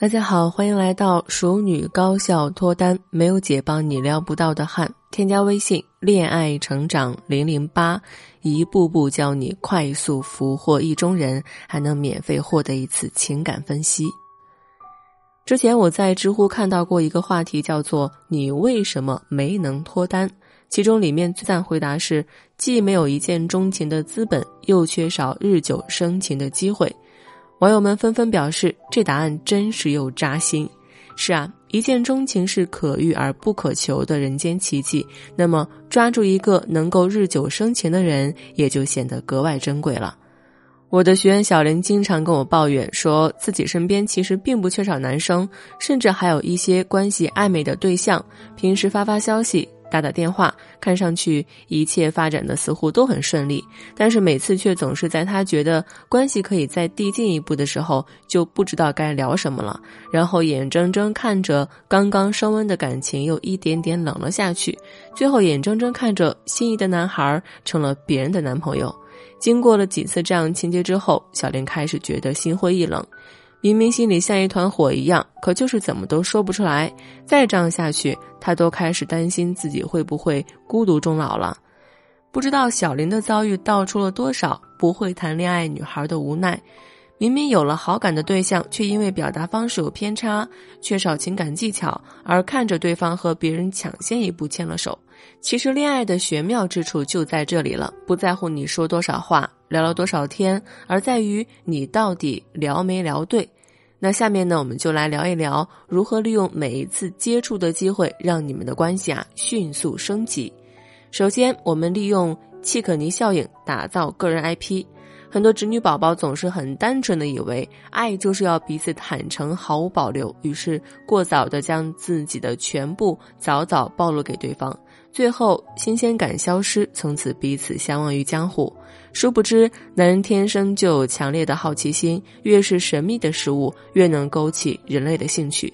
大家好，欢迎来到熟女高效脱单，没有姐帮你撩不到的汉。添加微信“恋爱成长零零八”，一步步教你快速俘获意中人，还能免费获得一次情感分析。之前我在知乎看到过一个话题，叫做“你为什么没能脱单”，其中里面最赞回答是：既没有一见钟情的资本，又缺少日久生情的机会。网友们纷纷表示，这答案真实又扎心。是啊，一见钟情是可遇而不可求的人间奇迹，那么抓住一个能够日久生情的人，也就显得格外珍贵了。我的学员小林经常跟我抱怨，说自己身边其实并不缺少男生，甚至还有一些关系暧昧的对象，平时发发消息。打打电话，看上去一切发展的似乎都很顺利，但是每次却总是在他觉得关系可以再递进一步的时候，就不知道该聊什么了，然后眼睁睁看着刚刚升温的感情又一点点冷了下去，最后眼睁睁看着心仪的男孩成了别人的男朋友。经过了几次这样情节之后，小林开始觉得心灰意冷。明明心里像一团火一样，可就是怎么都说不出来。再这样下去，他都开始担心自己会不会孤独终老了。不知道小林的遭遇道出了多少不会谈恋爱女孩的无奈。明明有了好感的对象，却因为表达方式有偏差、缺少情感技巧，而看着对方和别人抢先一步牵了手。其实恋爱的玄妙之处就在这里了，不在乎你说多少话。聊了多少天，而在于你到底聊没聊对。那下面呢，我们就来聊一聊如何利用每一次接触的机会，让你们的关系啊迅速升级。首先，我们利用契可尼效应打造个人 IP。很多侄女宝宝总是很单纯的以为爱就是要彼此坦诚，毫无保留，于是过早的将自己的全部早早暴露给对方。最后，新鲜感消失，从此彼此相忘于江湖。殊不知，男人天生就有强烈的好奇心，越是神秘的事物，越能勾起人类的兴趣。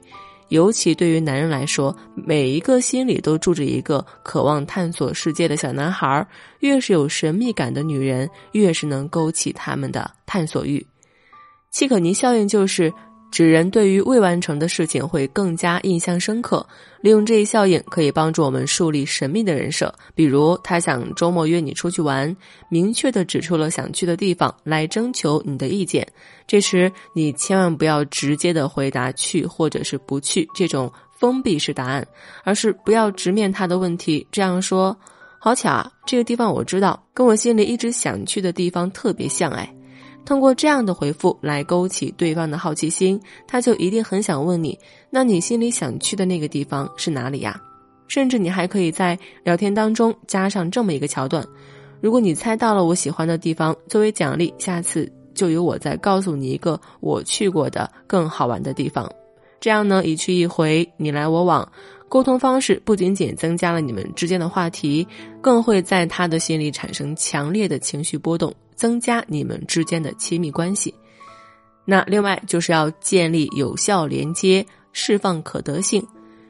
尤其对于男人来说，每一个心里都住着一个渴望探索世界的小男孩。越是有神秘感的女人，越是能勾起他们的探索欲。契可尼效应就是。指人对于未完成的事情会更加印象深刻，利用这一效应可以帮助我们树立神秘的人设。比如，他想周末约你出去玩，明确的指出了想去的地方，来征求你的意见。这时，你千万不要直接的回答去或者是不去这种封闭式答案，而是不要直面他的问题，这样说：“好巧啊，这个地方我知道，跟我心里一直想去的地方特别像。”哎。通过这样的回复来勾起对方的好奇心，他就一定很想问你：那你心里想去的那个地方是哪里呀？甚至你还可以在聊天当中加上这么一个桥段：如果你猜到了我喜欢的地方，作为奖励，下次就由我再告诉你一个我去过的更好玩的地方。这样呢，一去一回，你来我往。沟通方式不仅仅增加了你们之间的话题，更会在他的心里产生强烈的情绪波动，增加你们之间的亲密关系。那另外就是要建立有效连接，释放可得性。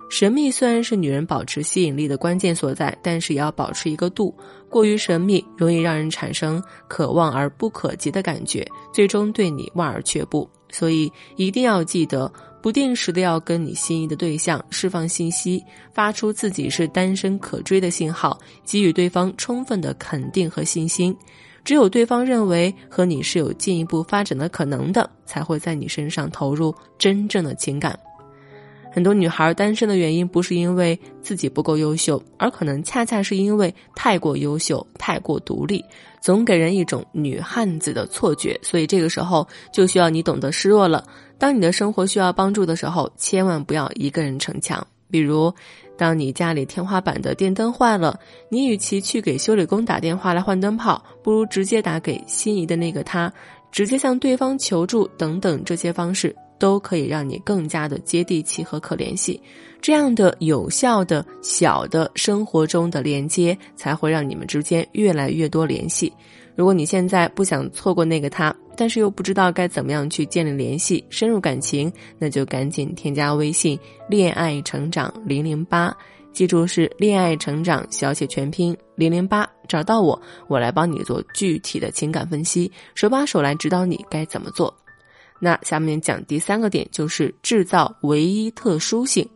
神秘虽然是女人保持吸引力的关键所在，但是也要保持一个度。过于神秘，容易让人产生可望而不可及的感觉，最终对你望而却步。所以一定要记得。不定时的要跟你心仪的对象释放信息，发出自己是单身可追的信号，给予对方充分的肯定和信心。只有对方认为和你是有进一步发展的可能的，才会在你身上投入真正的情感。很多女孩单身的原因不是因为自己不够优秀，而可能恰恰是因为太过优秀、太过独立，总给人一种女汉子的错觉。所以这个时候就需要你懂得示弱了。当你的生活需要帮助的时候，千万不要一个人逞强。比如，当你家里天花板的电灯坏了，你与其去给修理工打电话来换灯泡，不如直接打给心仪的那个他，直接向对方求助等等这些方式。都可以让你更加的接地气和可联系，这样的有效的小的生活中的连接，才会让你们之间越来越多联系。如果你现在不想错过那个他，但是又不知道该怎么样去建立联系、深入感情，那就赶紧添加微信“恋爱成长零零八”，记住是“恋爱成长”小写全拼零零八，找到我，我来帮你做具体的情感分析，手把手来指导你该怎么做。那下面讲第三个点，就是制造唯一特殊性。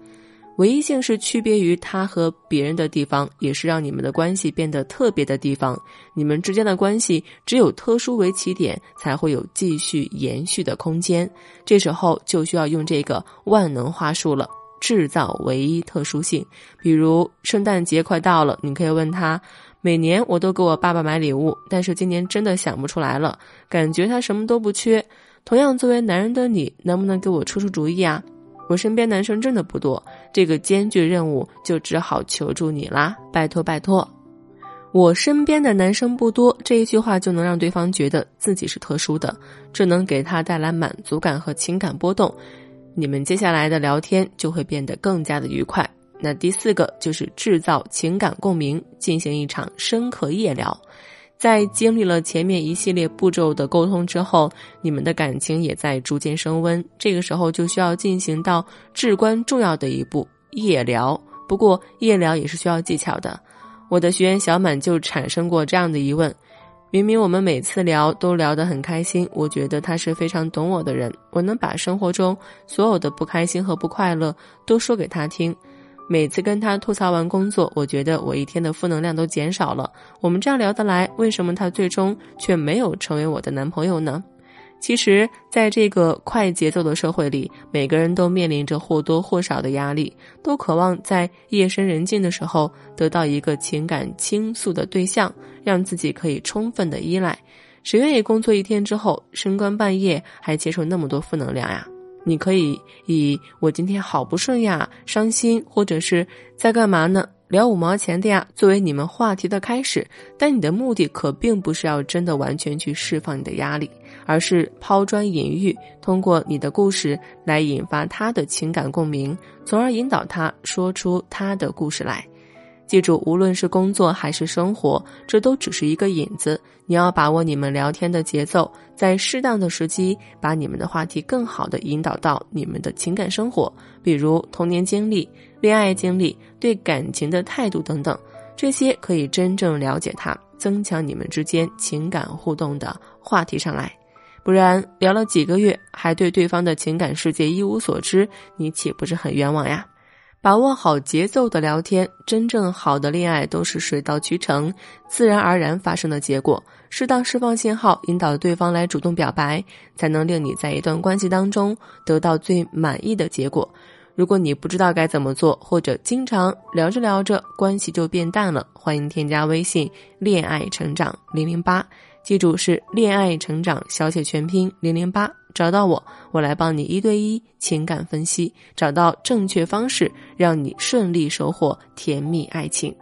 唯一性是区别于他和别人的地方，也是让你们的关系变得特别的地方。你们之间的关系只有特殊为起点，才会有继续延续的空间。这时候就需要用这个万能话术了，制造唯一特殊性。比如圣诞节快到了，你可以问他：每年我都给我爸爸买礼物，但是今年真的想不出来了，感觉他什么都不缺。同样，作为男人的你，能不能给我出出主意啊？我身边男生真的不多，这个艰巨任务就只好求助你啦！拜托拜托，我身边的男生不多，这一句话就能让对方觉得自己是特殊的，这能给他带来满足感和情感波动，你们接下来的聊天就会变得更加的愉快。那第四个就是制造情感共鸣，进行一场深刻夜聊。在经历了前面一系列步骤的沟通之后，你们的感情也在逐渐升温。这个时候就需要进行到至关重要的一步——夜聊。不过，夜聊也是需要技巧的。我的学员小满就产生过这样的疑问：明明我们每次聊都聊得很开心，我觉得他是非常懂我的人，我能把生活中所有的不开心和不快乐都说给他听。每次跟他吐槽完工作，我觉得我一天的负能量都减少了。我们这样聊得来，为什么他最终却没有成为我的男朋友呢？其实，在这个快节奏的社会里，每个人都面临着或多或少的压力，都渴望在夜深人静的时候得到一个情感倾诉的对象，让自己可以充分的依赖。谁愿意工作一天之后深更半夜还接受那么多负能量呀？你可以以我今天好不顺呀，伤心，或者是在干嘛呢？聊五毛钱的呀，作为你们话题的开始。但你的目的可并不是要真的完全去释放你的压力，而是抛砖引玉，通过你的故事来引发他的情感共鸣，从而引导他说出他的故事来。记住，无论是工作还是生活，这都只是一个引子。你要把握你们聊天的节奏，在适当的时机，把你们的话题更好的引导到你们的情感生活，比如童年经历、恋爱经历、对感情的态度等等，这些可以真正了解他，增强你们之间情感互动的话题上来。不然，聊了几个月，还对对方的情感世界一无所知，你岂不是很冤枉呀？把握好节奏的聊天，真正好的恋爱都是水到渠成、自然而然发生的结果。适当释放信号，引导对方来主动表白，才能令你在一段关系当中得到最满意的结果。如果你不知道该怎么做，或者经常聊着聊着关系就变淡了，欢迎添加微信“恋爱成长零零八”，记住是“恋爱成长”小写全拼零零八。找到我，我来帮你一对一情感分析，找到正确方式，让你顺利收获甜蜜爱情。